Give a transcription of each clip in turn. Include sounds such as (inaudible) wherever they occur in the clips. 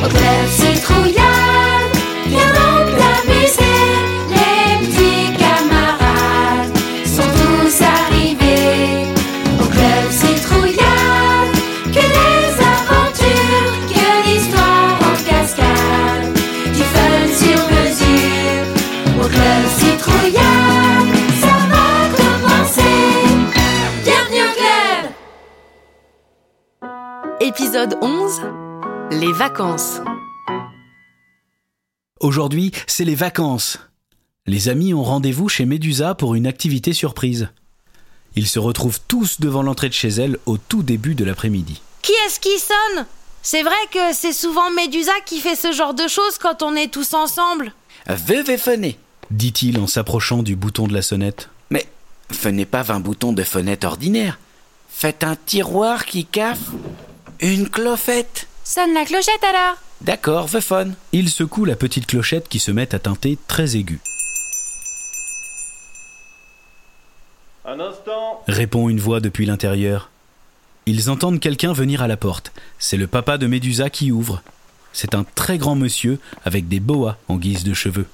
Au club citrouillade, viens donc t'amuser. Les petits camarades sont tous arrivés. Au club citrouillade, que des aventures, que d'histoires en cascade, du fun sur mesure. Au club citrouillade, ça va commencer. Bienvenue au club. Épisode 11 Les vacances. Aujourd'hui, c'est les vacances. Les amis ont rendez-vous chez Médusa pour une activité surprise. Ils se retrouvent tous devant l'entrée de chez elle au tout début de l'après-midi. Qui est-ce qui sonne? C'est vrai que c'est souvent Médusa qui fait ce genre de choses quand on est tous ensemble. Veuve fenêtre. Dit-il en s'approchant du bouton de la sonnette. Mais fenez pas 20 boutons de fenêtre ordinaire. Faites un tiroir qui caffe. Une clofette. Sonne la clochette alors D'accord, veufone. Il secoue la petite clochette qui se met à teinter très aiguë. Un instant. Répond une voix depuis l'intérieur. Ils entendent quelqu'un venir à la porte. C'est le papa de Médusa qui ouvre. C'est un très grand monsieur avec des boas en guise de cheveux.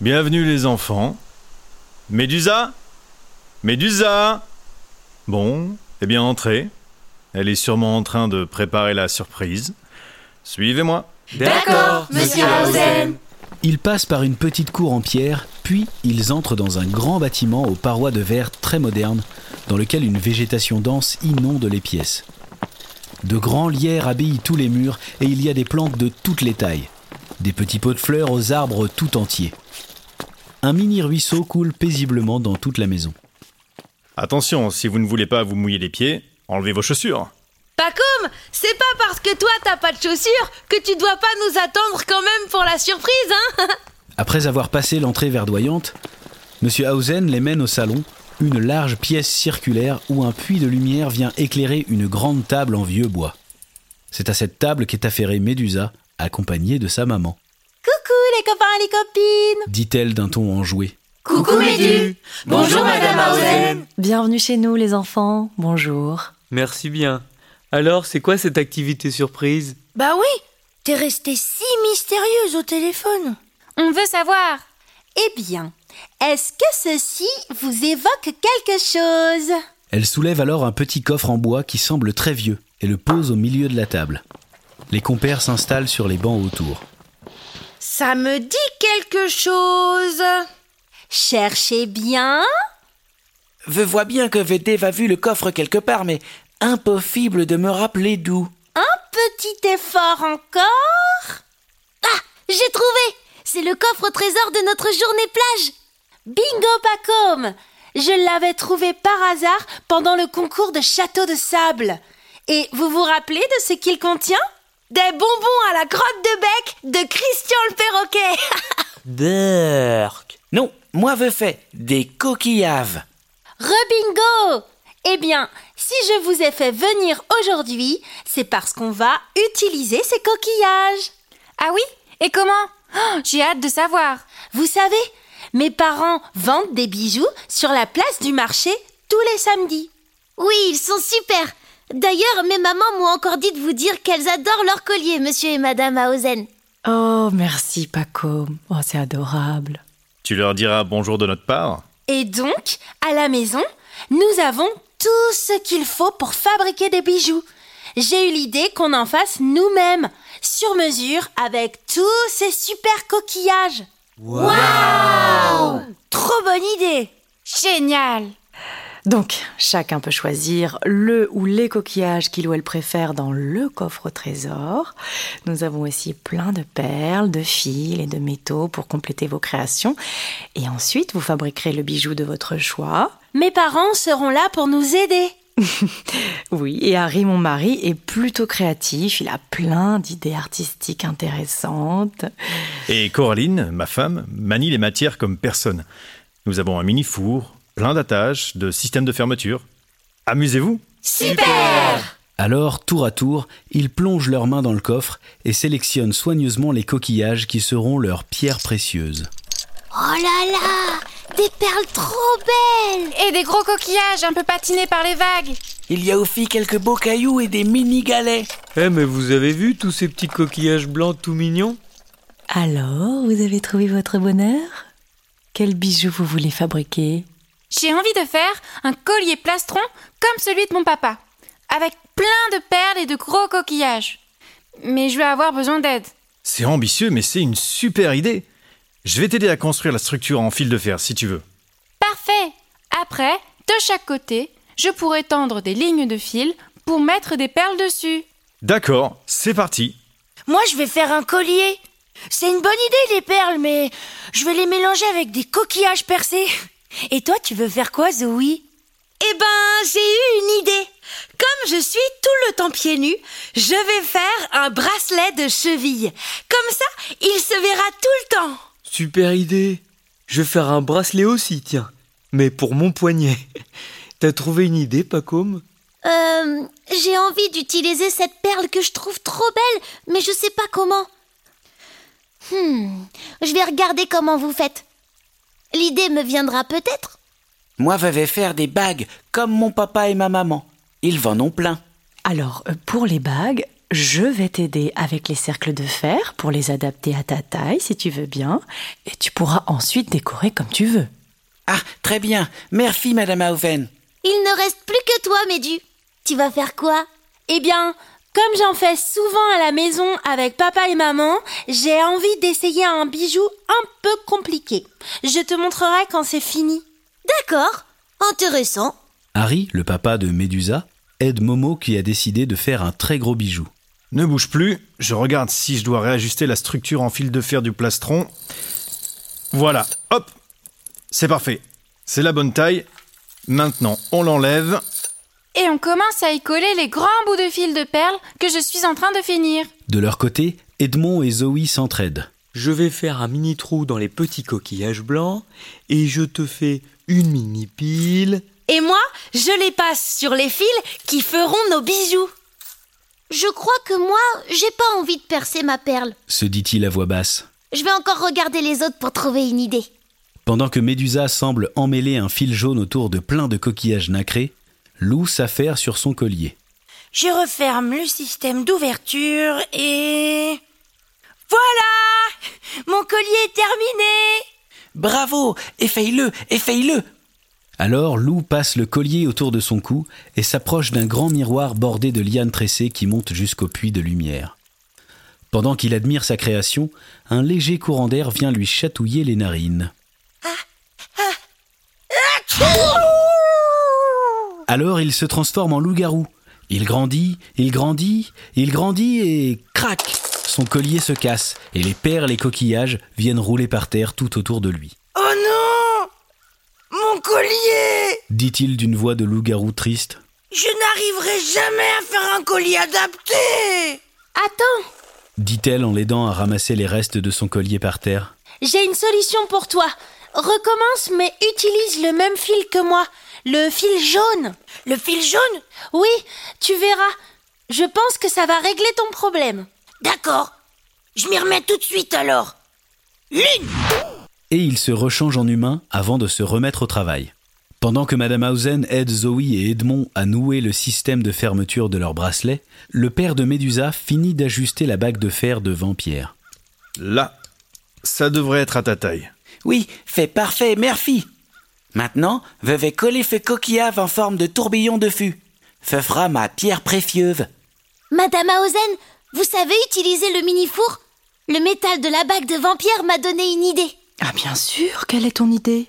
Bienvenue les enfants. Médusa? Médusa? Bon, eh bien entrez. Elle est sûrement en train de préparer la surprise. Suivez-moi. D'accord, monsieur Hausen. Ils passent par une petite cour en pierre, puis ils entrent dans un grand bâtiment aux parois de verre très moderne, dans lequel une végétation dense inonde les pièces. De grands lierres habillent tous les murs et il y a des plantes de toutes les tailles. Des petits pots de fleurs aux arbres tout entiers. Un mini ruisseau coule paisiblement dans toute la maison. Attention, si vous ne voulez pas vous mouiller les pieds, enlevez vos chaussures. Pacom, c'est pas parce que toi t'as pas de chaussures que tu dois pas nous attendre quand même pour la surprise, hein (laughs) Après avoir passé l'entrée verdoyante, Monsieur Hausen les mène au salon, une large pièce circulaire où un puits de lumière vient éclairer une grande table en vieux bois. C'est à cette table qu'est affairée Médusa, accompagnée de sa maman. Coucou les copains et les copines Dit-elle d'un ton enjoué. Coucou Médu. Bonjour Madame Hausen. Bienvenue chez nous les enfants. Bonjour. Merci bien. Alors, c'est quoi cette activité surprise? Bah oui, t'es restée si mystérieuse au téléphone. On veut savoir. Eh bien, est-ce que ceci vous évoque quelque chose? Elle soulève alors un petit coffre en bois qui semble très vieux et le pose au milieu de la table. Les compères s'installent sur les bancs autour. Ça me dit quelque chose. Cherchez bien. Je vois bien que j'ai déjà vu le coffre quelque part, mais impossible de me rappeler d'où. Un petit effort encore? Ah, j'ai trouvé. C'est le coffre au trésor de notre journée plage. Bingo Pacom Je l'avais trouvé par hasard pendant le concours de château de sable. Et vous vous rappelez de ce qu'il contient? Des bonbons à la crotte de bec de Christian le perroquet. (laughs) Burk. Non, moi je fais des coquillages. Rebingo Eh bien, si je vous ai fait venir aujourd'hui, c'est parce qu'on va utiliser ces coquillages. Ah oui? Et comment? Oh, J'ai hâte de savoir. Vous savez, mes parents vendent des bijoux sur la place du marché tous les samedis. Oui, ils sont super. D'ailleurs, mes mamans m'ont encore dit de vous dire qu'elles adorent leurs colliers, monsieur et madame Hausen. Oh, merci Paco. Oh, c'est adorable. Tu leur diras bonjour de notre part Et donc, à la maison, nous avons tout ce qu'il faut pour fabriquer des bijoux. J'ai eu l'idée qu'on en fasse nous-mêmes, sur mesure, avec tous ces super coquillages. Waouh Trop bonne idée Génial. Donc, chacun peut choisir le ou les coquillages qu'il ou elle préfère dans le coffre au trésor. Nous avons aussi plein de perles, de fils et de métaux pour compléter vos créations. Et ensuite, vous fabriquerez le bijou de votre choix. Mes parents seront là pour nous aider. (laughs) Oui, et Harry, mon mari, est plutôt créatif. Il a plein d'idées artistiques intéressantes. Et Coraline, ma femme, manie les matières comme personne. Nous avons un mini four, plein d'attaches, de systèmes de fermeture. Amusez-vous Super Alors, tour à tour, ils plongent leurs mains dans le coffre et sélectionnent soigneusement les coquillages qui seront leurs pierres précieuses. Oh là là Des perles trop belles Et des gros coquillages un peu patinés par les vagues. Il y a aussi quelques beaux cailloux et des mini galets. Eh, mais vous avez vu tous ces petits coquillages blancs tout mignons? Alors, vous avez trouvé votre bonheur? Quel bijou vous voulez fabriquer? J'ai envie de faire un collier plastron comme celui de mon papa, avec plein de perles et de gros coquillages. Mais je vais avoir besoin d'aide. C'est ambitieux, mais c'est une super idée. Je vais t'aider à construire la structure en fil de fer si tu veux. Parfait. Après, de chaque côté, je pourrai tendre des lignes de fil pour mettre des perles dessus. D'accord, c'est parti. Moi, je vais faire un collier. C'est une bonne idée, les perles, mais je vais les mélanger avec des coquillages percés. Et toi, tu veux faire quoi, Zoé? Eh ben, j'ai eu une idée. Comme je suis tout le temps pieds nus, je vais faire un bracelet de cheville. Comme ça, il se verra tout le temps. Super idée Je vais faire un bracelet aussi, tiens. Mais pour mon poignet. (laughs) T'as trouvé une idée, Pacôme? Euh, j'ai envie d'utiliser cette perle que je trouve trop belle, mais je sais pas comment. Hmm, je vais regarder comment vous faites. L'idée me viendra peut-être? Moi, je vais faire des bagues comme mon papa et ma maman. Ils en ont plein. Alors, euh, pour les bagues, je vais t'aider avec les cercles de fer pour les adapter à ta taille, si tu veux bien, et tu pourras ensuite décorer comme tu veux. Ah, très bien. Merci, Madame Hauven. Il ne reste plus que toi, Médu. Tu vas faire quoi? Eh bien, comme j'en fais souvent à la maison avec papa et maman, j'ai envie d'essayer un bijou un peu compliqué. Je te montrerai quand c'est fini. D'accord, intéressant. Harry, le papa de Médusa, aide Momo qui a décidé de faire un très gros bijou. Ne bouge plus, je regarde si je dois réajuster la structure en fil de fer du plastron. Voilà, hop C'est parfait. C'est la bonne taille. Maintenant, on l'enlève. Et on commence à y coller les grands bouts de fil de perles que je suis en train de finir. De leur côté, Edmond et Zoé s'entraident. Je vais faire un mini trou dans les petits coquillages blancs et je te fais une mini pile. Et moi, je les passe sur les fils qui feront nos bijoux. Je crois que moi, j'ai pas envie de percer ma perle. se dit-il à voix basse. Je vais encore regarder les autres pour trouver une idée. Pendant que Médusa semble emmêler un fil jaune autour de plein de coquillages nacrés, Lou s'affaire sur son collier. Je referme le système d'ouverture et... Voilà Mon collier est terminé Bravo Essaye-le Essaye-le Alors Lou passe le collier autour de son cou et s'approche d'un grand miroir bordé de lianes tressées qui monte jusqu'au puits de lumière. Pendant qu'il admire sa création, un léger courant d'air vient lui chatouiller les narines. Alors il se transforme en loup-garou. Il grandit, il grandit, il grandit et crac Son collier se casse et les perles et coquillages viennent rouler par terre tout autour de lui. Oh non collier Dit-il d'une voix de loup-garou triste. Je n'arriverai jamais à faire un collier adapté Attends, Dit-elle en l'aidant à ramasser les restes de son collier par terre. j'ai une solution pour toi. Recommence, mais utilise le même fil que moi, le fil jaune. Le fil jaune? Oui, tu verras. Je pense que ça va régler ton problème. D'accord. Je m'y remets tout de suite alors. Lune Et il se rechange en humain avant de se remettre au travail. Pendant que Madame Hausen aide Zoe et Edmond à nouer le système de fermeture de leur bracelet, le père de Médusa finit d'ajuster la bague de fer de Vampierre. Là, ça devrait être à ta taille. Oui, c'est parfait, merci. Maintenant, je vais coller ce coquillage en forme de tourbillon de fût. Ce fera ma pierre précieuse. Madame Hausen, vous savez utiliser le mini-four? Le métal de la bague de vampire m'a donné une idée. Ah bien sûr, quelle est ton idée?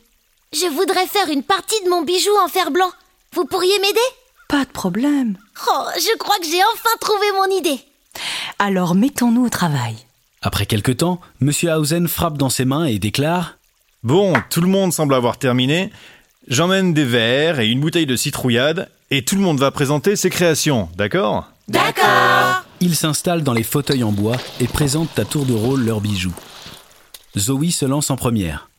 Je voudrais faire une partie de mon bijou en fer blanc. Vous pourriez m'aider? Pas de problème. Oh, je crois que j'ai enfin trouvé mon idée. Alors mettons-nous au travail. Après quelque temps, Monsieur Hausen frappe dans ses mains et déclare Bon, tout le monde semble avoir terminé. J'emmène des verres et une bouteille de citrouillade et tout le monde va présenter ses créations, d'accord? D'accord Ils s'installent dans les fauteuils en bois et présentent à tour de rôle leurs bijoux. Zoe se lance en première.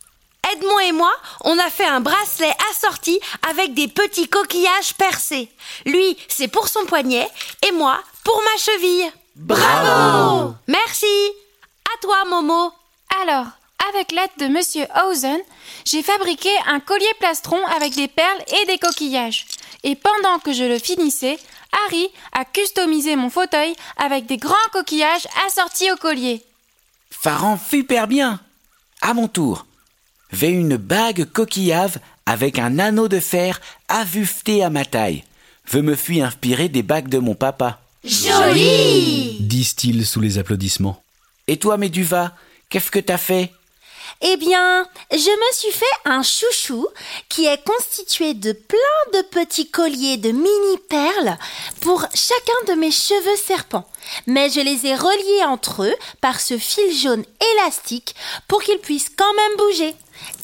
Edmond et moi, on a fait un bracelet assorti avec des petits coquillages percés. Lui, c'est pour son poignet et moi, pour ma cheville. Bravo Merci À toi, Momo. Alors, avec l'aide de Monsieur Hausen, j'ai fabriqué un collier plastron avec des perles et des coquillages. Et pendant que je le finissais, Harry a customisé mon fauteuil avec des grands coquillages assortis au collier. Ça rend super bien. À mon tour. J'ai une bague coquillave avec un anneau de fer avufté à ma taille. Je me suis inspiré des bagues de mon papa. Joli disent-ils sous les applaudissements. Et toi, Méduva, qu'est-ce que t'as fait? Eh bien, je me suis fait un chouchou qui est constitué de plein de petits colliers de mini perles pour chacun de mes cheveux serpents. Mais je les ai reliés entre eux par ce fil jaune élastique pour qu'ils puissent quand même bouger.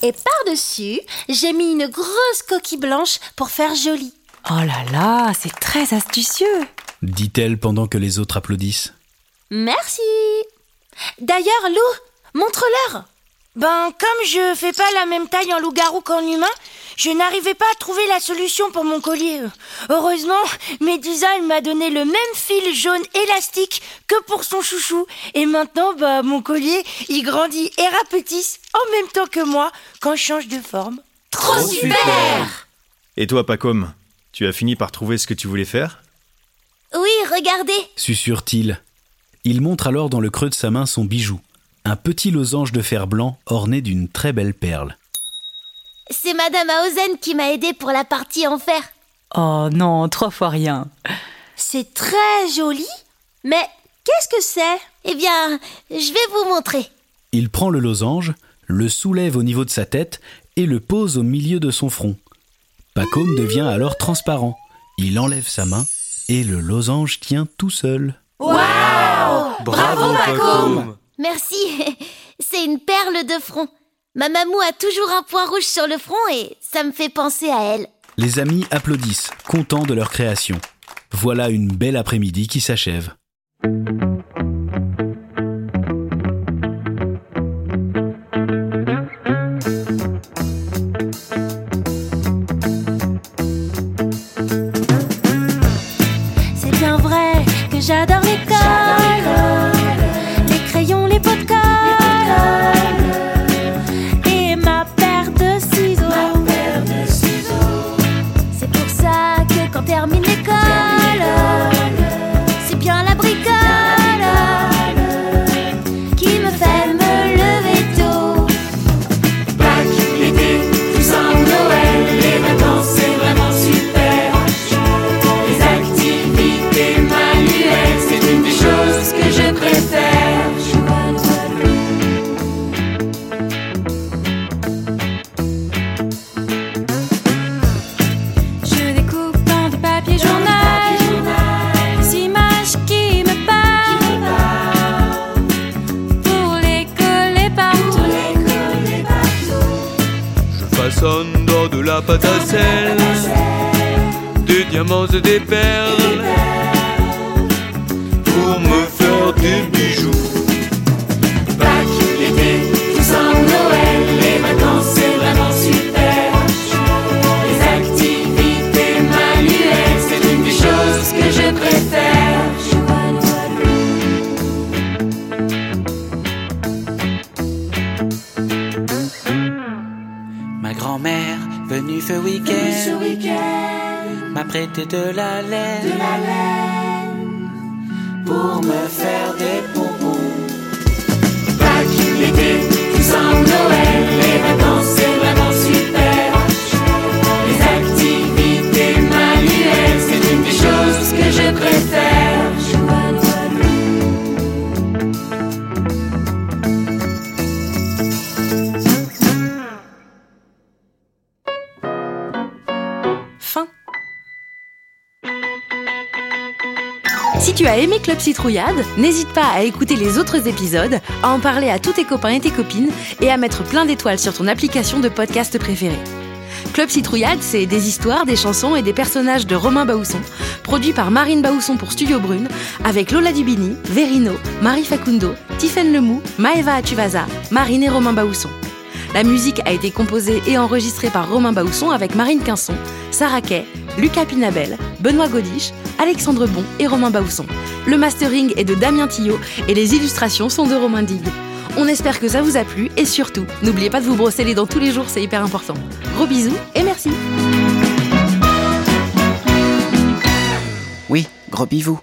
Et par-dessus, j'ai mis une grosse coquille blanche pour faire joli. Oh là là, c'est très astucieux. dit-elle pendant que les autres applaudissent. Merci. D'ailleurs, Lou, montre-leur. Ben, comme je fais pas la même taille en loup-garou qu'en humain, je n'arrivais pas à trouver la solution pour mon collier. Heureusement, Médusa elle m'a donné le même fil jaune élastique que pour son chouchou. Et maintenant, bah, mon collier, il grandit et rapetisse en même temps que moi quand je change de forme. Trop super Et toi, Pacom, tu as fini par trouver ce que tu voulais faire? Oui, regardez Susurre-t-il. Il montre alors dans le creux de sa main son bijou, un petit losange de fer blanc orné d'une très belle perle. C'est Madame Hausen qui m'a aidé pour la partie en fer. Oh non, trois fois rien. C'est très joli. Mais qu'est-ce que c'est? Eh bien, je vais vous montrer. Il prend le losange, le soulève au niveau de sa tête et le pose au milieu de son front. Pacôme devient alors transparent. Il enlève sa main et le losange tient tout seul. Bravo, Pacôme Merci. (laughs) C'est une perle de front. Ma mamou a toujours un point rouge sur le front et ça me fait penser à elle. Les amis applaudissent, contents de leur création. Voilà une belle après-midi qui s'achève. C'est bien vrai que j'adore de la pâte à sel. Des diamants et des perles. Pour me faire des bijoux grand-mère, venue ce week-end, m'a prêté de la laine, pour me faire des Si tu as aimé Club Citrouillade, n'hésite pas à écouter les autres épisodes, à en parler à tous tes copains et tes copines et à mettre plein d'étoiles sur ton application de podcast préférée. Club Citrouillade, c'est des histoires, des chansons et des personnages de Romain Baousson, produit par Marine Baousson pour Studio Brune, avec Lola Dubini, Verino, Marie Facundo, Tiffaine Lemou, Maeva Atuvasa, Marine et Romain Baousson. La musique a été composée et enregistrée par Romain Baousson avec Marine Quinson, Sarah Kay, Lucas Pinabel, Benoît Godiche, Alexandre Bon et Romain Baousson. Le mastering est de Damien Tillot et les illustrations sont de Romain Digue. On espère que ça vous a plu et surtout, n'oubliez pas de vous brosser les dents tous les jours, c'est hyper important. Gros bisous et merci. Oui, gros bisous.